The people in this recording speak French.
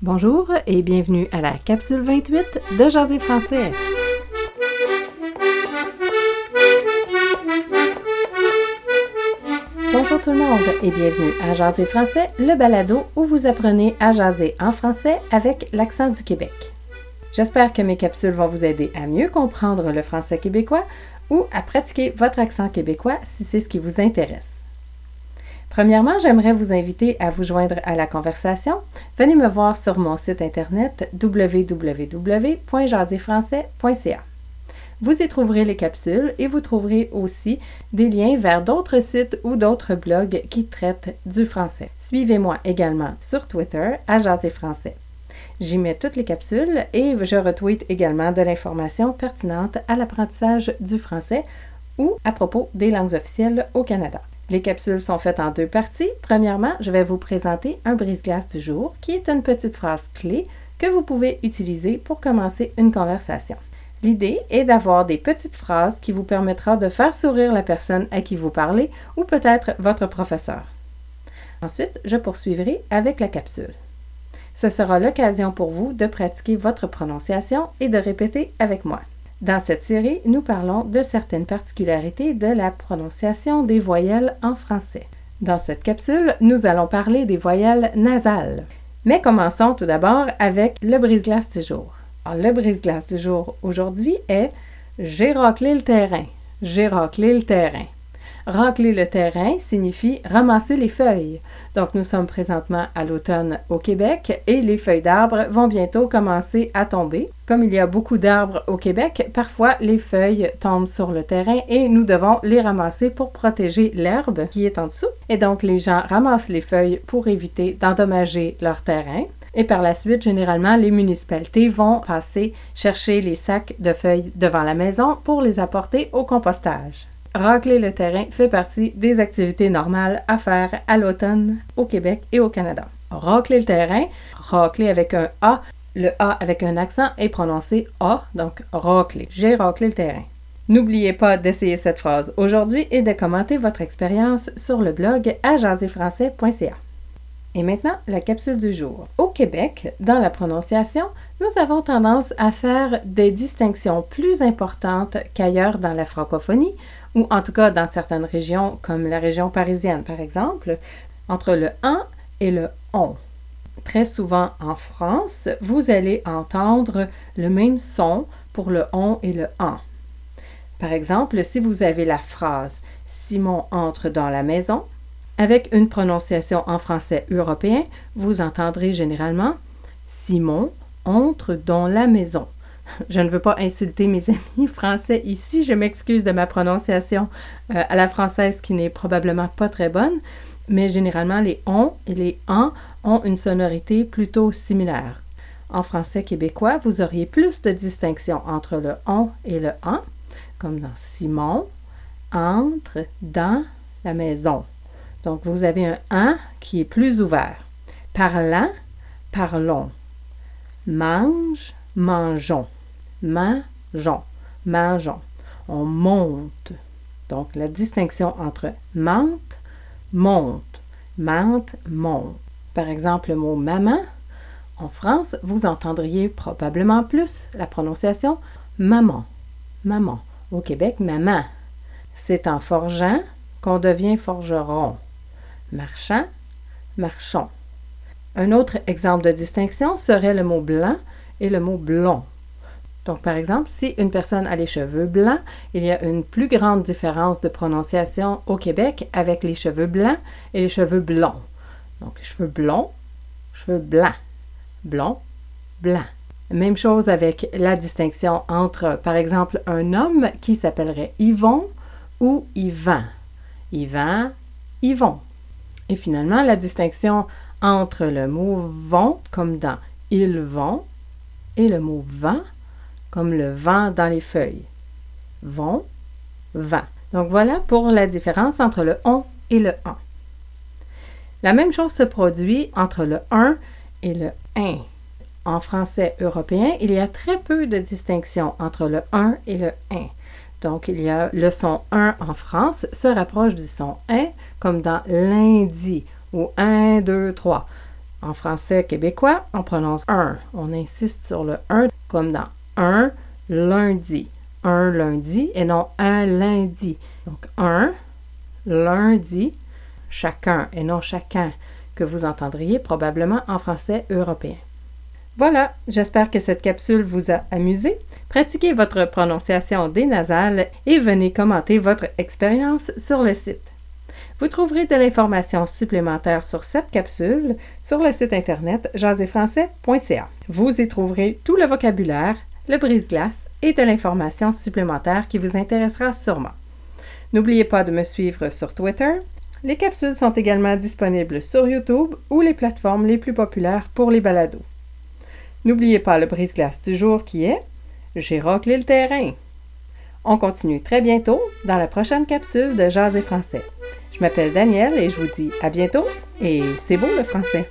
Bonjour et bienvenue à la capsule 28 de Jaser français. Bonjour tout le monde et bienvenue à Jaser français, le balado où vous apprenez à jaser en français avec l'accent du Québec. J'espère que mes capsules vont vous aider à mieux comprendre le français québécois ou à pratiquer votre accent québécois si c'est ce qui vous intéresse. Premièrement, j'aimerais vous inviter à vous joindre à la conversation. Venez me voir sur mon site internet www.jaserfrançais.ca. Vous y trouverez les capsules et vous trouverez aussi des liens vers d'autres sites ou d'autres blogs qui traitent du français. Suivez-moi également sur Twitter à Jaser Français. J'y mets toutes les capsules et je retweet également de l'information pertinente à l'apprentissage du français ou à propos des langues officielles au Canada. Les capsules sont faites en deux parties. Premièrement, je vais vous présenter un brise-glace du jour, qui est une petite phrase clé que vous pouvez utiliser pour commencer une conversation. L'idée est d'avoir des petites phrases qui vous permettra de faire sourire la personne à qui vous parlez ou peut-être votre professeur. Ensuite, je poursuivrai avec la capsule. Ce sera l'occasion pour vous de pratiquer votre prononciation et de répéter avec moi. Dans cette série, nous parlons de certaines particularités de la prononciation des voyelles en français. Dans cette capsule, nous allons parler des voyelles nasales. Mais commençons tout d'abord avec le brise-glace du jour. le brise-glace du jour aujourd'hui est J'ai raclé le terrain. J'ai raclé le terrain. Racler le terrain signifie ramasser les feuilles. Donc nous sommes présentement à l'automne au Québec et les feuilles d'arbres vont bientôt commencer à tomber. Comme il y a beaucoup d'arbres au Québec, parfois les feuilles tombent sur le terrain et nous devons les ramasser pour protéger l'herbe qui est en dessous. Et donc les gens ramassent les feuilles pour éviter d'endommager leur terrain. Et par la suite, généralement, les municipalités vont passer chercher les sacs de feuilles devant la maison pour les apporter au compostage. Racler le terrain fait partie des activités normales à faire à l'automne au Québec et au Canada. Racler le terrain, racler avec un A, le A avec un accent est prononcé A, donc racler. J'ai raclé le terrain. N'oubliez pas d'essayer cette phrase aujourd'hui et de commenter votre expérience sur le blog à Et maintenant, la capsule du jour. Au Québec, dans la prononciation, nous avons tendance à faire des distinctions plus importantes qu'ailleurs dans la francophonie ou en tout cas dans certaines régions, comme la région parisienne par exemple, entre le en et le on. Très souvent en France, vous allez entendre le même son pour le on et le en. Par exemple, si vous avez la phrase Simon entre dans la maison, avec une prononciation en français européen, vous entendrez généralement Simon entre dans la maison. Je ne veux pas insulter mes amis français ici. Je m'excuse de ma prononciation euh, à la française qui n'est probablement pas très bonne, mais généralement les on et les en ont une sonorité plutôt similaire. En français québécois, vous auriez plus de distinction entre le on et le en, comme dans Simon, entre dans la maison. Donc vous avez un en qui est plus ouvert. Parlant, parlons. Mange, mangeons mangeons, mangeons. On monte. Donc la distinction entre mente, monte, mente, monte. Par exemple, le mot maman, en France, vous entendriez probablement plus la prononciation maman, maman. Au Québec, maman. C'est en forgeant qu'on devient forgeron. Marchand, marchons. Un autre exemple de distinction serait le mot blanc et le mot blond. Donc, par exemple, si une personne a les cheveux blancs, il y a une plus grande différence de prononciation au Québec avec les cheveux blancs et les cheveux blonds. Donc, cheveux blonds, cheveux blancs, blond, blanc. Même chose avec la distinction entre, par exemple, un homme qui s'appellerait Yvon ou Yvan. Yvan, Yvon. Et finalement, la distinction entre le mot vont, comme dans ils vont, et le mot vent, comme le vent dans les feuilles. Vont, vent. Donc voilà pour la différence entre le on et le en. La même chose se produit entre le un et le un. En français européen, il y a très peu de distinction entre le un et le un. Donc, il y a le son 1 en France se rapproche du son 1, comme dans lundi ou 1, 2, 3. En français québécois, on prononce un. On insiste sur le un comme dans un lundi. Un lundi et non un lundi. Donc un lundi, chacun et non chacun que vous entendriez probablement en français européen. Voilà, j'espère que cette capsule vous a amusé. Pratiquez votre prononciation des nasales et venez commenter votre expérience sur le site. Vous trouverez de l'information supplémentaire sur cette capsule sur le site internet jaséfrançais.ca. Vous y trouverez tout le vocabulaire, le brise-glace et de l'information supplémentaire qui vous intéressera sûrement. N'oubliez pas de me suivre sur Twitter, les capsules sont également disponibles sur YouTube ou les plateformes les plus populaires pour les balados. N'oubliez pas le brise-glace du jour qui est J'ai roclé le terrain. On continue très bientôt dans la prochaine capsule de Jazz et français. Je m'appelle Danielle et je vous dis à bientôt et c'est beau le français.